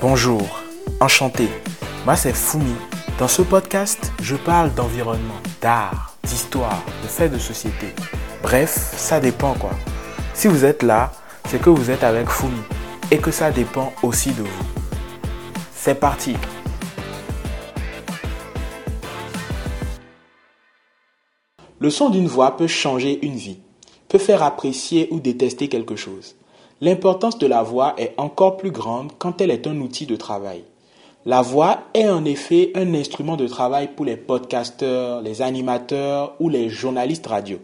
Bonjour, enchanté. Moi c'est Fumi. Dans ce podcast, je parle d'environnement, d'art, d'histoire, de faits de société. Bref, ça dépend quoi. Si vous êtes là, c'est que vous êtes avec Fumi et que ça dépend aussi de vous. C'est parti. Le son d'une voix peut changer une vie, peut faire apprécier ou détester quelque chose. L'importance de la voix est encore plus grande quand elle est un outil de travail. La voix est en effet un instrument de travail pour les podcasteurs, les animateurs ou les journalistes radio.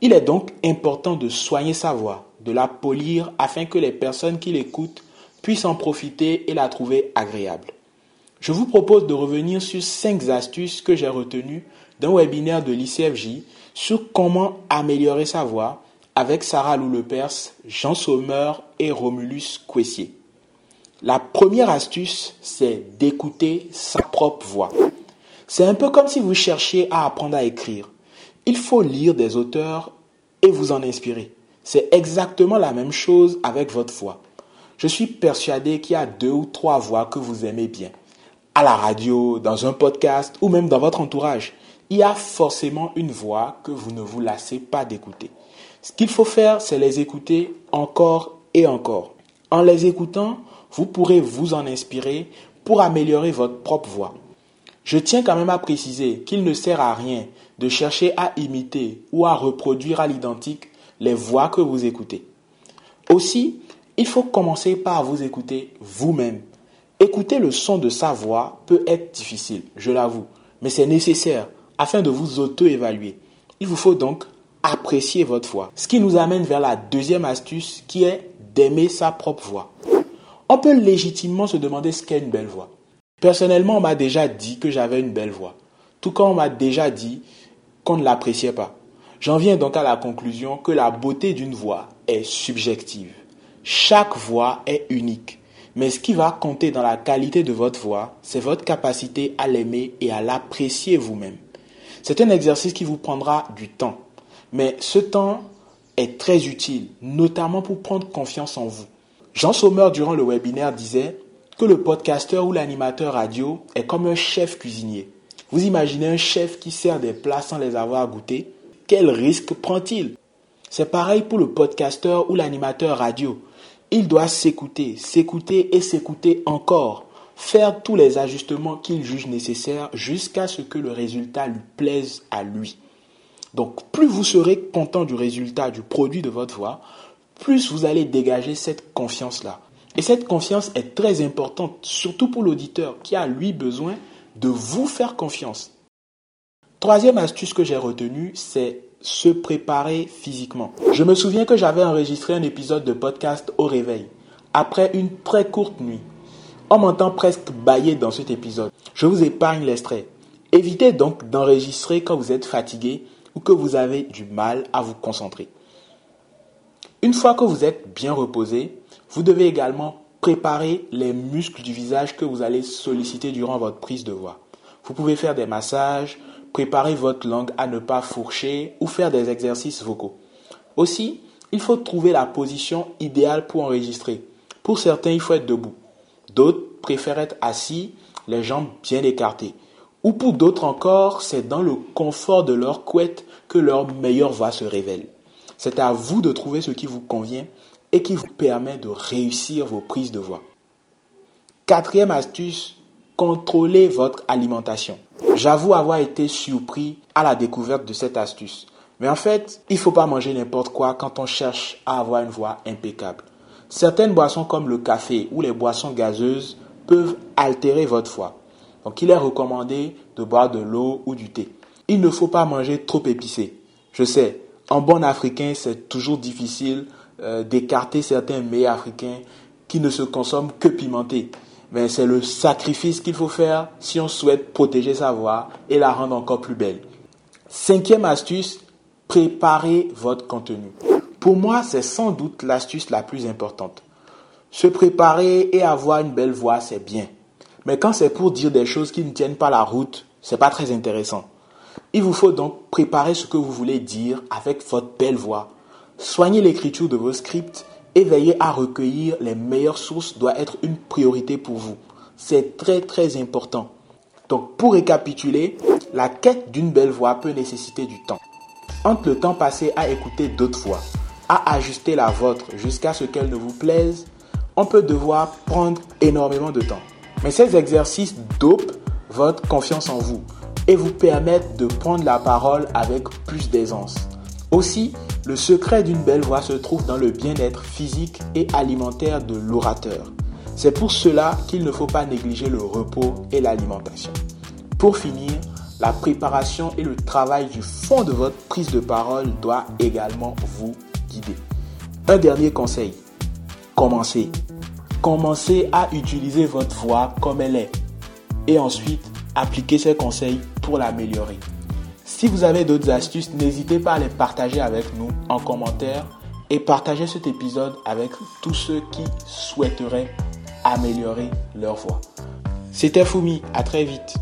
Il est donc important de soigner sa voix, de la polir afin que les personnes qui l'écoutent puissent en profiter et la trouver agréable. Je vous propose de revenir sur 5 astuces que j'ai retenues d'un webinaire de l'ICFJ sur comment améliorer sa voix avec Sarah Loulepers, Jean Sommer et Romulus Quessier. La première astuce, c'est d'écouter sa propre voix. C'est un peu comme si vous cherchiez à apprendre à écrire. Il faut lire des auteurs et vous en inspirer. C'est exactement la même chose avec votre voix. Je suis persuadé qu'il y a deux ou trois voix que vous aimez bien. À la radio, dans un podcast ou même dans votre entourage il y a forcément une voix que vous ne vous lassez pas d'écouter. Ce qu'il faut faire, c'est les écouter encore et encore. En les écoutant, vous pourrez vous en inspirer pour améliorer votre propre voix. Je tiens quand même à préciser qu'il ne sert à rien de chercher à imiter ou à reproduire à l'identique les voix que vous écoutez. Aussi, il faut commencer par vous écouter vous-même. Écouter le son de sa voix peut être difficile, je l'avoue, mais c'est nécessaire afin de vous auto-évaluer. Il vous faut donc apprécier votre voix. Ce qui nous amène vers la deuxième astuce qui est d'aimer sa propre voix. On peut légitimement se demander ce qu'est une belle voix. Personnellement, on m'a déjà dit que j'avais une belle voix, tout comme on m'a déjà dit qu'on ne l'appréciait pas. J'en viens donc à la conclusion que la beauté d'une voix est subjective. Chaque voix est unique. Mais ce qui va compter dans la qualité de votre voix, c'est votre capacité à l'aimer et à l'apprécier vous-même. C'est un exercice qui vous prendra du temps. Mais ce temps est très utile, notamment pour prendre confiance en vous. Jean Sommer, durant le webinaire, disait que le podcasteur ou l'animateur radio est comme un chef cuisinier. Vous imaginez un chef qui sert des plats sans les avoir goûtés? Quel risque prend-il? C'est pareil pour le podcasteur ou l'animateur radio. Il doit s'écouter, s'écouter et s'écouter encore faire tous les ajustements qu'il juge nécessaires jusqu'à ce que le résultat lui plaise à lui. Donc plus vous serez content du résultat, du produit de votre voix, plus vous allez dégager cette confiance-là. Et cette confiance est très importante, surtout pour l'auditeur qui a lui besoin de vous faire confiance. Troisième astuce que j'ai retenue, c'est se préparer physiquement. Je me souviens que j'avais enregistré un épisode de podcast au réveil, après une très courte nuit. On m'entend presque bailler dans cet épisode. Je vous épargne l'extrait. Évitez donc d'enregistrer quand vous êtes fatigué ou que vous avez du mal à vous concentrer. Une fois que vous êtes bien reposé, vous devez également préparer les muscles du visage que vous allez solliciter durant votre prise de voix. Vous pouvez faire des massages, préparer votre langue à ne pas fourcher ou faire des exercices vocaux. Aussi, il faut trouver la position idéale pour enregistrer. Pour certains, il faut être debout. D'autres préfèrent être assis, les jambes bien écartées. Ou pour d'autres encore, c'est dans le confort de leur couette que leur meilleure voix se révèle. C'est à vous de trouver ce qui vous convient et qui vous permet de réussir vos prises de voix. Quatrième astuce, contrôlez votre alimentation. J'avoue avoir été surpris à la découverte de cette astuce. Mais en fait, il ne faut pas manger n'importe quoi quand on cherche à avoir une voix impeccable. Certaines boissons comme le café ou les boissons gazeuses peuvent altérer votre foie. Donc il est recommandé de boire de l'eau ou du thé. Il ne faut pas manger trop épicé. Je sais, en bon africain, c'est toujours difficile euh, d'écarter certains mets africains qui ne se consomment que pimentés. Mais c'est le sacrifice qu'il faut faire si on souhaite protéger sa voix et la rendre encore plus belle. Cinquième astuce, préparez votre contenu. Pour moi, c'est sans doute l'astuce la plus importante. Se préparer et avoir une belle voix, c'est bien. Mais quand c'est pour dire des choses qui ne tiennent pas la route, c'est pas très intéressant. Il vous faut donc préparer ce que vous voulez dire avec votre belle voix. Soignez l'écriture de vos scripts et veillez à recueillir les meilleures sources doit être une priorité pour vous. C'est très très important. Donc pour récapituler, la quête d'une belle voix peut nécessiter du temps. Entre le temps passé à écouter d'autres voix, à ajuster la vôtre jusqu'à ce qu'elle ne vous plaise, on peut devoir prendre énormément de temps. Mais ces exercices dopent votre confiance en vous et vous permettent de prendre la parole avec plus d'aisance. Aussi, le secret d'une belle voix se trouve dans le bien-être physique et alimentaire de l'orateur. C'est pour cela qu'il ne faut pas négliger le repos et l'alimentation. Pour finir, la préparation et le travail du fond de votre prise de parole doit également vous Un dernier conseil, commencez. Commencez à utiliser votre voix comme elle est et ensuite appliquez ces conseils pour l'améliorer. Si vous avez d'autres astuces, n'hésitez pas à les partager avec nous en commentaire et partagez cet épisode avec tous ceux qui souhaiteraient améliorer leur voix. C'était Fumi, à très vite.